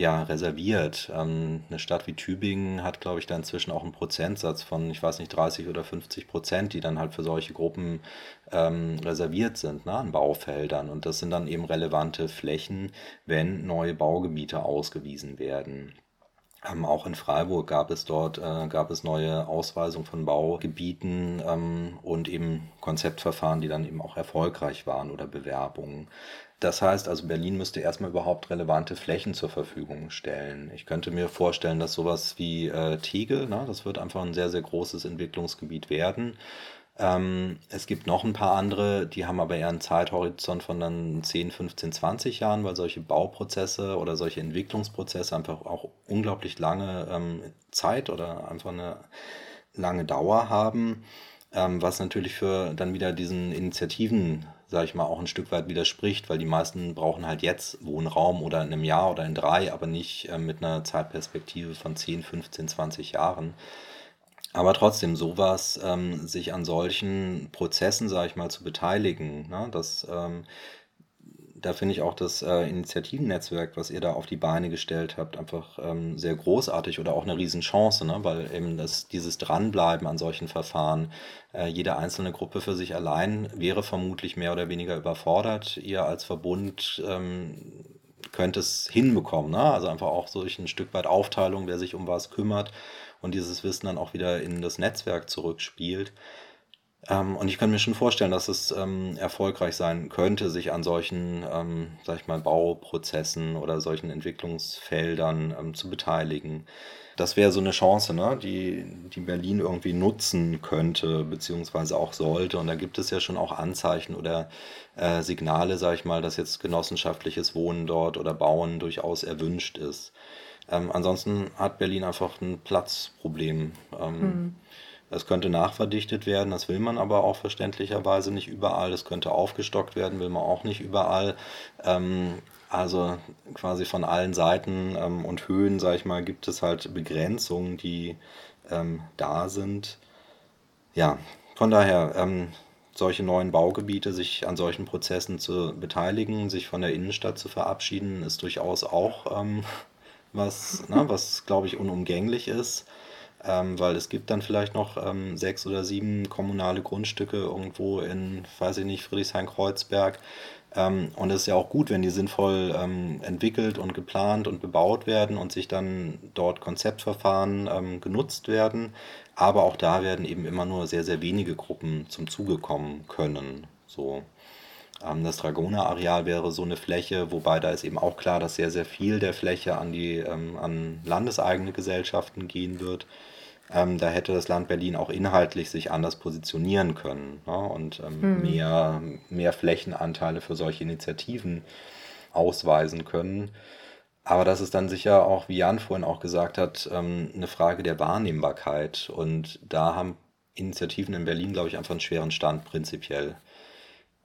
ja, reserviert. Ähm, eine Stadt wie Tübingen hat, glaube ich, da inzwischen auch einen Prozentsatz von, ich weiß nicht, 30 oder 50 Prozent, die dann halt für solche Gruppen ähm, reserviert sind, ne, an Baufeldern. Und das sind dann eben relevante Flächen, wenn neue Baugebiete ausgewiesen werden. Ähm, auch in Freiburg gab es dort äh, gab es neue Ausweisungen von Baugebieten ähm, und eben Konzeptverfahren, die dann eben auch erfolgreich waren oder Bewerbungen. Das heißt also, Berlin müsste erstmal überhaupt relevante Flächen zur Verfügung stellen. Ich könnte mir vorstellen, dass sowas wie äh, Tegel, ne, das wird einfach ein sehr, sehr großes Entwicklungsgebiet werden. Ähm, es gibt noch ein paar andere, die haben aber eher einen Zeithorizont von dann 10, 15, 20 Jahren, weil solche Bauprozesse oder solche Entwicklungsprozesse einfach auch unglaublich lange ähm, Zeit oder einfach eine lange Dauer haben, ähm, was natürlich für dann wieder diesen Initiativen sage ich mal, auch ein Stück weit widerspricht, weil die meisten brauchen halt jetzt Wohnraum oder in einem Jahr oder in drei, aber nicht äh, mit einer Zeitperspektive von 10, 15, 20 Jahren. Aber trotzdem, sowas, ähm, sich an solchen Prozessen, sage ich mal, zu beteiligen, ne, das ähm, da finde ich auch das äh, Initiativennetzwerk, was ihr da auf die Beine gestellt habt, einfach ähm, sehr großartig oder auch eine Riesenchance, ne? weil eben das, dieses Dranbleiben an solchen Verfahren, äh, jede einzelne Gruppe für sich allein wäre vermutlich mehr oder weniger überfordert. Ihr als Verbund ähm, könnt es hinbekommen, ne? also einfach auch durch ein Stück weit Aufteilung, wer sich um was kümmert und dieses Wissen dann auch wieder in das Netzwerk zurückspielt. Ähm, und ich kann mir schon vorstellen, dass es ähm, erfolgreich sein könnte, sich an solchen, ähm, sag ich mal, Bauprozessen oder solchen Entwicklungsfeldern ähm, zu beteiligen. Das wäre so eine Chance, ne, die, die Berlin irgendwie nutzen könnte, beziehungsweise auch sollte. Und da gibt es ja schon auch Anzeichen oder äh, Signale, sag ich mal, dass jetzt genossenschaftliches Wohnen dort oder Bauen durchaus erwünscht ist. Ähm, ansonsten hat Berlin einfach ein Platzproblem. Mhm. Es könnte nachverdichtet werden, das will man aber auch verständlicherweise nicht überall. Es könnte aufgestockt werden, will man auch nicht überall. Ähm, also quasi von allen Seiten ähm, und Höhen, sage ich mal, gibt es halt Begrenzungen, die ähm, da sind. Ja, von daher, ähm, solche neuen Baugebiete, sich an solchen Prozessen zu beteiligen, sich von der Innenstadt zu verabschieden, ist durchaus auch ähm, was, ne, was glaube ich, unumgänglich ist ähm, weil es gibt dann vielleicht noch ähm, sechs oder sieben kommunale Grundstücke irgendwo in, weiß ich nicht, Friedrichshain-Kreuzberg. Ähm, und es ist ja auch gut, wenn die sinnvoll ähm, entwickelt und geplant und bebaut werden und sich dann dort Konzeptverfahren ähm, genutzt werden. Aber auch da werden eben immer nur sehr, sehr wenige Gruppen zum Zuge kommen können. So. Ähm, das Dragoner-Areal wäre so eine Fläche, wobei da ist eben auch klar, dass sehr, sehr viel der Fläche an die an landeseigene Gesellschaften gehen wird. Ähm, da hätte das Land Berlin auch inhaltlich sich anders positionieren können ne? und ähm, hm. mehr, mehr Flächenanteile für solche Initiativen ausweisen können. Aber das ist dann sicher auch, wie Jan vorhin auch gesagt hat, ähm, eine Frage der Wahrnehmbarkeit. Und da haben Initiativen in Berlin, glaube ich, einfach einen schweren Stand prinzipiell.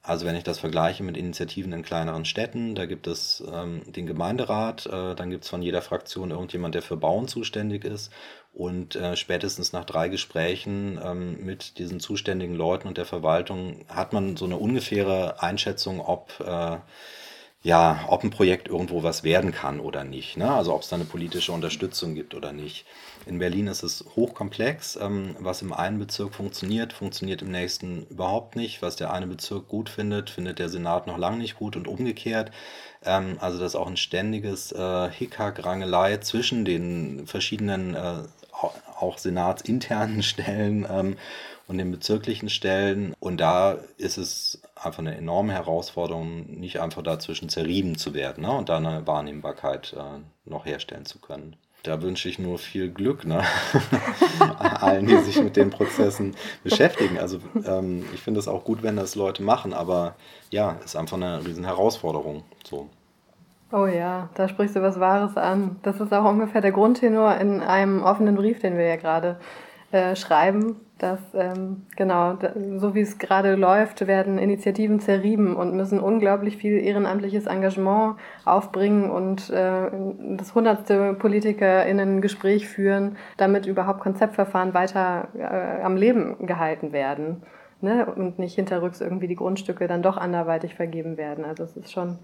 Also wenn ich das vergleiche mit Initiativen in kleineren Städten, da gibt es ähm, den Gemeinderat, äh, dann gibt es von jeder Fraktion irgendjemand, der für Bauen zuständig ist. Und äh, spätestens nach drei Gesprächen ähm, mit diesen zuständigen Leuten und der Verwaltung hat man so eine ungefähre Einschätzung, ob äh, ja, ob ein Projekt irgendwo was werden kann oder nicht. Ne? Also ob es da eine politische Unterstützung gibt oder nicht. In Berlin ist es hochkomplex. Ähm, was im einen Bezirk funktioniert, funktioniert im nächsten überhaupt nicht. Was der eine Bezirk gut findet, findet der Senat noch lange nicht gut und umgekehrt. Ähm, also das ist auch ein ständiges äh, Hickhack-Rangelei zwischen den verschiedenen, äh, auch senatsinternen Stellen. Ähm, und den bezirklichen Stellen. Und da ist es einfach eine enorme Herausforderung, nicht einfach dazwischen zerrieben zu werden ne? und da eine Wahrnehmbarkeit äh, noch herstellen zu können. da wünsche ich nur viel Glück, ne? Allen, die sich mit den Prozessen beschäftigen. Also ähm, ich finde es auch gut, wenn das Leute machen, aber ja, ist einfach eine riesen Herausforderung. So. Oh ja, da sprichst du was Wahres an. Das ist auch ungefähr der Grundtenor in einem offenen Brief, den wir ja gerade äh, schreiben, dass ähm, genau, so wie es gerade läuft, werden Initiativen zerrieben und müssen unglaublich viel ehrenamtliches Engagement aufbringen und äh, das hundertste PolitikerInnen-Gespräch führen, damit überhaupt Konzeptverfahren weiter äh, am Leben gehalten werden. Ne? Und nicht hinterrücks irgendwie die Grundstücke dann doch anderweitig vergeben werden. Also es ist schon,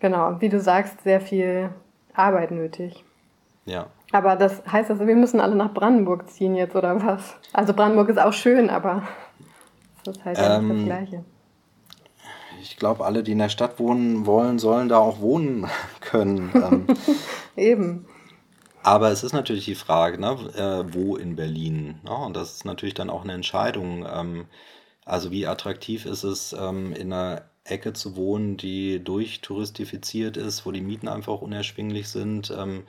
genau, wie du sagst, sehr viel Arbeit nötig. Ja, aber das heißt also, wir müssen alle nach Brandenburg ziehen jetzt oder was? Also Brandenburg ist auch schön, aber das ist halt ähm, nicht das Gleiche. Ich glaube, alle, die in der Stadt wohnen wollen, sollen da auch wohnen können. Ähm, Eben. Aber es ist natürlich die Frage, ne, äh, wo in Berlin? Ne? Und das ist natürlich dann auch eine Entscheidung. Ähm, also wie attraktiv ist es, ähm, in einer Ecke zu wohnen, die durchtouristifiziert ist, wo die Mieten einfach unerschwinglich sind. Ähm,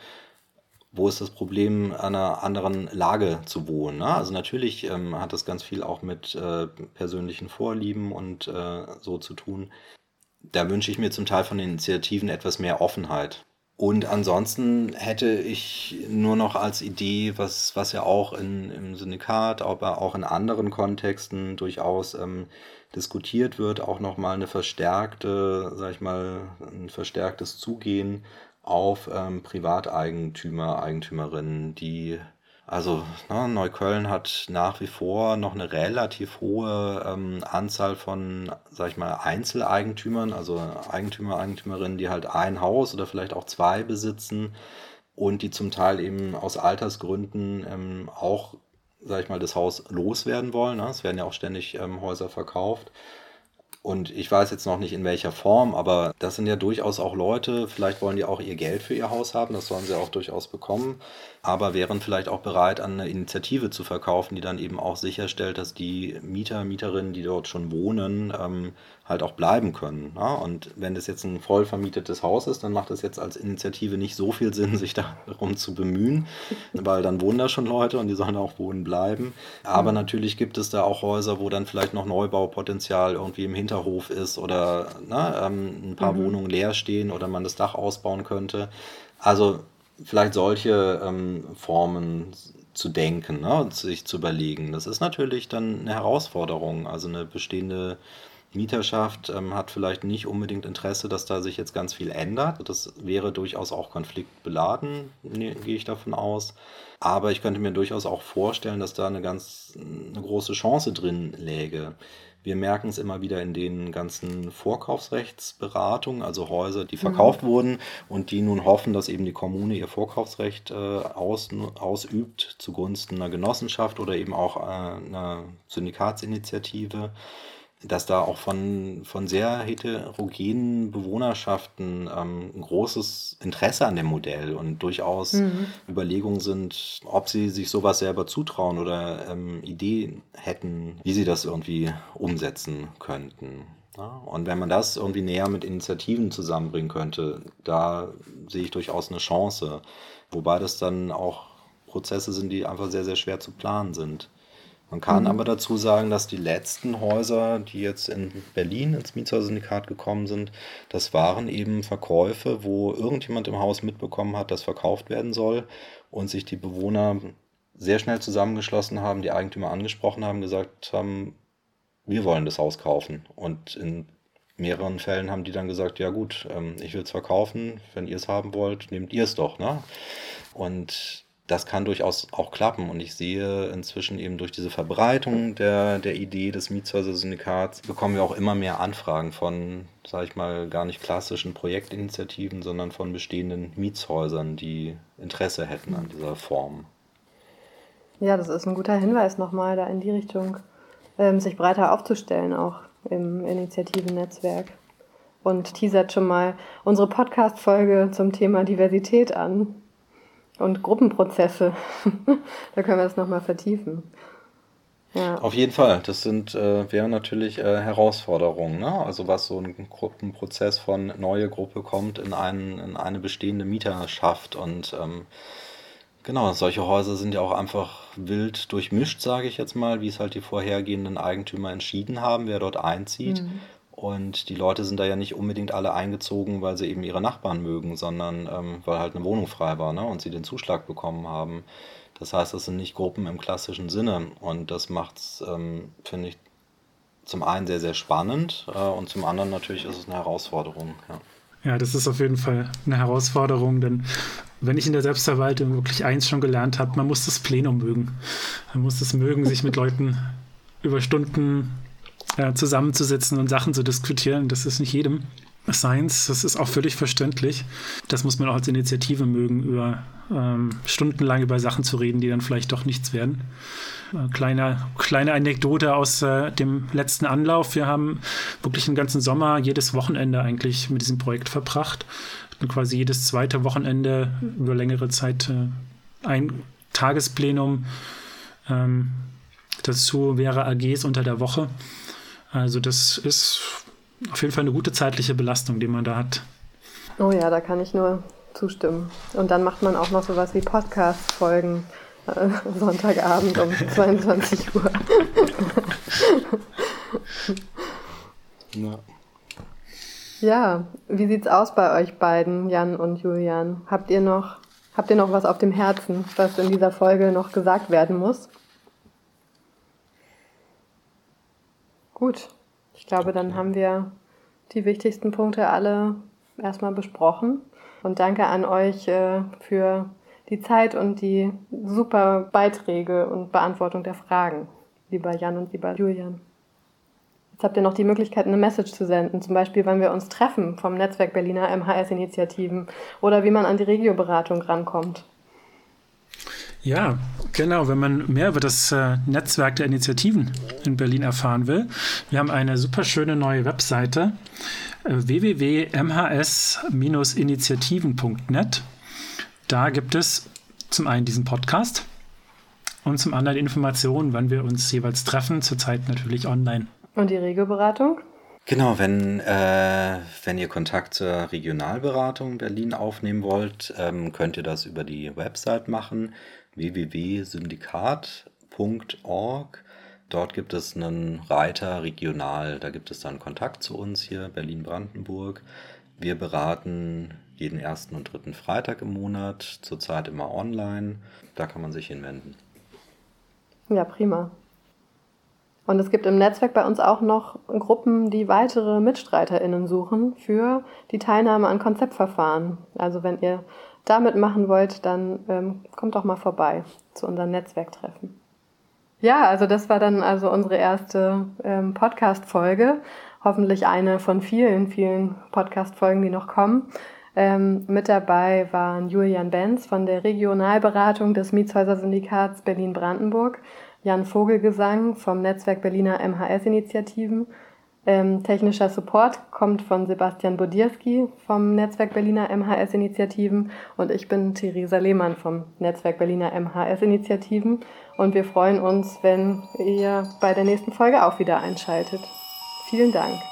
wo ist das Problem, an einer anderen Lage zu wohnen? Ne? Also natürlich ähm, hat das ganz viel auch mit äh, persönlichen Vorlieben und äh, so zu tun. Da wünsche ich mir zum Teil von den Initiativen etwas mehr Offenheit. Und ansonsten hätte ich nur noch als Idee, was, was ja auch in, im Syndikat, aber auch in anderen Kontexten durchaus ähm, diskutiert wird, auch nochmal eine verstärkte, sag ich mal, ein verstärktes Zugehen auf ähm, Privateigentümer, Eigentümerinnen, die also ne, Neukölln hat nach wie vor noch eine relativ hohe ähm, Anzahl von, sag ich mal, Einzeleigentümern, also Eigentümer, Eigentümerinnen, die halt ein Haus oder vielleicht auch zwei besitzen und die zum Teil eben aus Altersgründen ähm, auch, sag ich mal, das Haus loswerden wollen. Ne? Es werden ja auch ständig ähm, Häuser verkauft. Und ich weiß jetzt noch nicht in welcher Form, aber das sind ja durchaus auch Leute, vielleicht wollen die auch ihr Geld für ihr Haus haben, das sollen sie auch durchaus bekommen, aber wären vielleicht auch bereit, an eine Initiative zu verkaufen, die dann eben auch sicherstellt, dass die Mieter, Mieterinnen, die dort schon wohnen, ähm, halt auch bleiben können. Ja? Und wenn das jetzt ein voll vermietetes Haus ist, dann macht es jetzt als Initiative nicht so viel Sinn, sich darum zu bemühen, weil dann wohnen da schon Leute und die sollen auch wohnen bleiben. Aber mhm. natürlich gibt es da auch Häuser, wo dann vielleicht noch Neubaupotenzial irgendwie im Hinterhof ist oder ne, ähm, ein paar mhm. Wohnungen leer stehen oder man das Dach ausbauen könnte. Also vielleicht solche ähm, Formen zu denken ne, und sich zu überlegen. Das ist natürlich dann eine Herausforderung. Also eine bestehende Mieterschaft ähm, hat vielleicht nicht unbedingt Interesse, dass da sich jetzt ganz viel ändert. Das wäre durchaus auch konfliktbeladen, ne, gehe ich davon aus. Aber ich könnte mir durchaus auch vorstellen, dass da eine ganz eine große Chance drin läge. Wir merken es immer wieder in den ganzen Vorkaufsrechtsberatungen, also Häuser, die mhm. verkauft mhm. wurden und die nun hoffen, dass eben die Kommune ihr Vorkaufsrecht äh, aus, ausübt zugunsten einer Genossenschaft oder eben auch äh, einer Syndikatsinitiative dass da auch von, von sehr heterogenen Bewohnerschaften ähm, ein großes Interesse an dem Modell und durchaus mhm. Überlegungen sind, ob sie sich sowas selber zutrauen oder ähm, Ideen hätten, wie sie das irgendwie umsetzen könnten. Ja, und wenn man das irgendwie näher mit Initiativen zusammenbringen könnte, da sehe ich durchaus eine Chance. Wobei das dann auch Prozesse sind, die einfach sehr, sehr schwer zu planen sind. Man kann mhm. aber dazu sagen, dass die letzten Häuser, die jetzt in Berlin ins Mietshäuser-Syndikat gekommen sind, das waren eben Verkäufe, wo irgendjemand im Haus mitbekommen hat, dass verkauft werden soll und sich die Bewohner sehr schnell zusammengeschlossen haben, die Eigentümer angesprochen haben, gesagt haben, wir wollen das Haus kaufen. Und in mehreren Fällen haben die dann gesagt, ja gut, ähm, ich will es verkaufen, wenn ihr es haben wollt, nehmt ihr es doch. Ne? Und das kann durchaus auch klappen. Und ich sehe inzwischen eben durch diese Verbreitung der, der Idee des Mietshäuser-Syndikats bekommen wir auch immer mehr Anfragen von, sage ich mal, gar nicht klassischen Projektinitiativen, sondern von bestehenden Mietshäusern, die Interesse hätten an dieser Form. Ja, das ist ein guter Hinweis nochmal da in die Richtung, ähm, sich breiter aufzustellen, auch im Initiativennetzwerk. Und teasert schon mal unsere Podcast-Folge zum Thema Diversität an und Gruppenprozesse. da können wir das nochmal vertiefen. Ja. Auf jeden Fall. Das sind, äh, wären natürlich äh, Herausforderungen. Ne? Also was so ein Gruppenprozess von neue Gruppe kommt in, einen, in eine bestehende Mieterschaft und ähm, Genau, solche Häuser sind ja auch einfach wild durchmischt, sage ich jetzt mal, wie es halt die vorhergehenden Eigentümer entschieden haben, wer dort einzieht. Mhm. Und die Leute sind da ja nicht unbedingt alle eingezogen, weil sie eben ihre Nachbarn mögen, sondern ähm, weil halt eine Wohnung frei war ne? und sie den Zuschlag bekommen haben. Das heißt, das sind nicht Gruppen im klassischen Sinne. Und das macht es, ähm, finde ich, zum einen sehr, sehr spannend äh, und zum anderen natürlich ist es eine Herausforderung. Ja. Ja, das ist auf jeden Fall eine Herausforderung, denn wenn ich in der Selbstverwaltung wirklich eins schon gelernt habe, man muss das Plenum mögen. Man muss es mögen, sich mit Leuten über Stunden äh, zusammenzusetzen und Sachen zu diskutieren. Das ist nicht jedem Science, das ist auch völlig verständlich. Das muss man auch als Initiative mögen, über ähm, stundenlang über Sachen zu reden, die dann vielleicht doch nichts werden. Äh, kleine, kleine Anekdote aus äh, dem letzten Anlauf. Wir haben wirklich den ganzen Sommer jedes Wochenende eigentlich mit diesem Projekt verbracht. Und quasi jedes zweite Wochenende über längere Zeit äh, ein Tagesplenum. Ähm, dazu wäre AGs unter der Woche. Also das ist auf jeden Fall eine gute zeitliche Belastung, die man da hat. Oh ja, da kann ich nur zustimmen. Und dann macht man auch noch sowas wie Podcast-Folgen äh, Sonntagabend um 22 Uhr. ja. ja, wie sieht's aus bei euch beiden, Jan und Julian? Habt ihr noch, habt ihr noch was auf dem Herzen, was in dieser Folge noch gesagt werden muss? Gut, ich glaube, dann haben wir die wichtigsten Punkte alle erstmal besprochen. Und danke an euch äh, für die Zeit und die super Beiträge und Beantwortung der Fragen, lieber Jan und lieber Julian. Jetzt habt ihr noch die Möglichkeit, eine Message zu senden, zum Beispiel, wann wir uns treffen vom Netzwerk Berliner MHS-Initiativen oder wie man an die Regioberatung rankommt. Ja, genau. Wenn man mehr über das äh, Netzwerk der Initiativen in Berlin erfahren will, wir haben eine super schöne neue Webseite äh, www.mhs-initiativen.net. Da gibt es zum einen diesen Podcast und zum anderen Informationen, wann wir uns jeweils treffen, zurzeit natürlich online. Und die Regioberatung? Genau, wenn, äh, wenn ihr Kontakt zur Regionalberatung Berlin aufnehmen wollt, ähm, könnt ihr das über die Website machen www.syndikat.org. Dort gibt es einen Reiter regional, da gibt es dann Kontakt zu uns hier, Berlin-Brandenburg. Wir beraten jeden ersten und dritten Freitag im Monat, zurzeit immer online. Da kann man sich hinwenden. Ja, prima. Und es gibt im Netzwerk bei uns auch noch Gruppen, die weitere MitstreiterInnen suchen für die Teilnahme an Konzeptverfahren. Also wenn ihr damit machen wollt, dann ähm, kommt doch mal vorbei zu unserem Netzwerktreffen. Ja, also das war dann also unsere erste ähm, Podcast-Folge. Hoffentlich eine von vielen, vielen Podcast-Folgen, die noch kommen. Ähm, mit dabei waren Julian Benz von der Regionalberatung des Mietshäuser-Syndikats Berlin-Brandenburg, Jan Vogelgesang vom Netzwerk Berliner MHS-Initiativen ähm, technischer Support kommt von Sebastian Bodierski vom Netzwerk Berliner MHS-Initiativen und ich bin Theresa Lehmann vom Netzwerk Berliner MHS-Initiativen und wir freuen uns, wenn ihr bei der nächsten Folge auch wieder einschaltet. Vielen Dank.